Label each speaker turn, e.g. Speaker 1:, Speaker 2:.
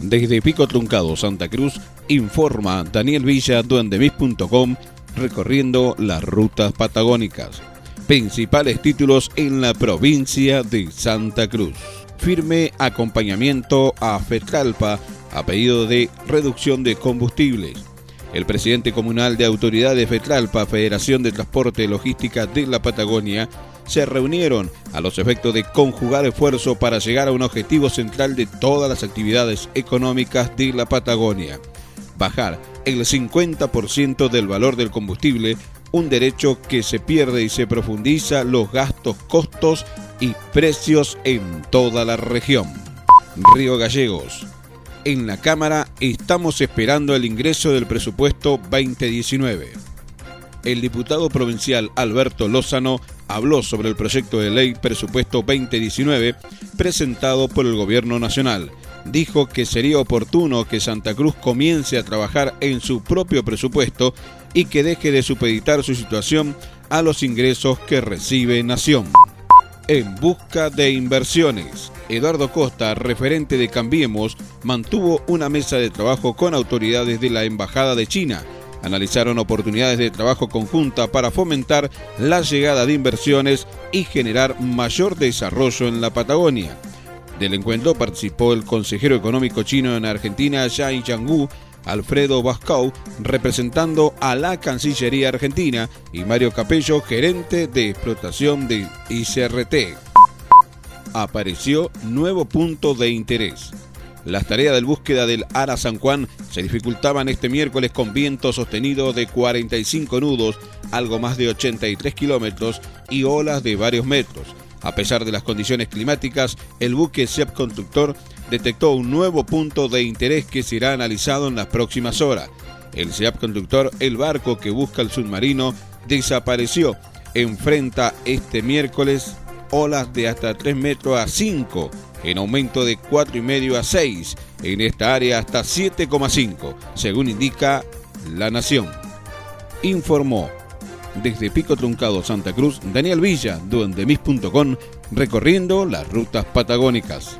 Speaker 1: Desde Pico Truncado, Santa Cruz, informa Daniel Villa, duendemis.com, recorriendo las rutas patagónicas. Principales títulos en la provincia de Santa Cruz. Firme acompañamiento a FETRALPA a pedido de reducción de combustibles. El presidente comunal de autoridad de FETRALPA, Federación de Transporte y Logística de la Patagonia, se reunieron a los efectos de conjugar esfuerzo para llegar a un objetivo central de todas las actividades económicas de la Patagonia. Bajar el 50% del valor del combustible, un derecho que se pierde y se profundiza los gastos, costos y precios en toda la región. Río Gallegos. En la Cámara estamos esperando el ingreso del presupuesto 2019. El diputado provincial Alberto Lozano habló sobre el proyecto de ley presupuesto 2019 presentado por el Gobierno Nacional. Dijo que sería oportuno que Santa Cruz comience a trabajar en su propio presupuesto y que deje de supeditar su situación a los ingresos que recibe Nación. En busca de inversiones, Eduardo Costa, referente de Cambiemos, mantuvo una mesa de trabajo con autoridades de la Embajada de China analizaron oportunidades de trabajo conjunta para fomentar la llegada de inversiones y generar mayor desarrollo en la Patagonia. Del encuentro participó el consejero económico chino en Argentina, Yang Changgu, Alfredo Bascau, representando a la Cancillería Argentina, y Mario Capello, gerente de explotación de ICRT. Apareció nuevo punto de interés. Las tareas de búsqueda del Ara San Juan se dificultaban este miércoles con viento sostenido de 45 nudos, algo más de 83 kilómetros y olas de varios metros. A pesar de las condiciones climáticas, el buque SEP Constructor detectó un nuevo punto de interés que será analizado en las próximas horas. El SEAP Conductor, el barco que busca el submarino, desapareció. Enfrenta este miércoles olas de hasta 3 metros a 5 en aumento de 4,5 a 6, en esta área hasta 7,5, según indica La Nación. Informó desde Pico Truncado Santa Cruz Daniel Villa, duendemis.com, recorriendo las rutas patagónicas.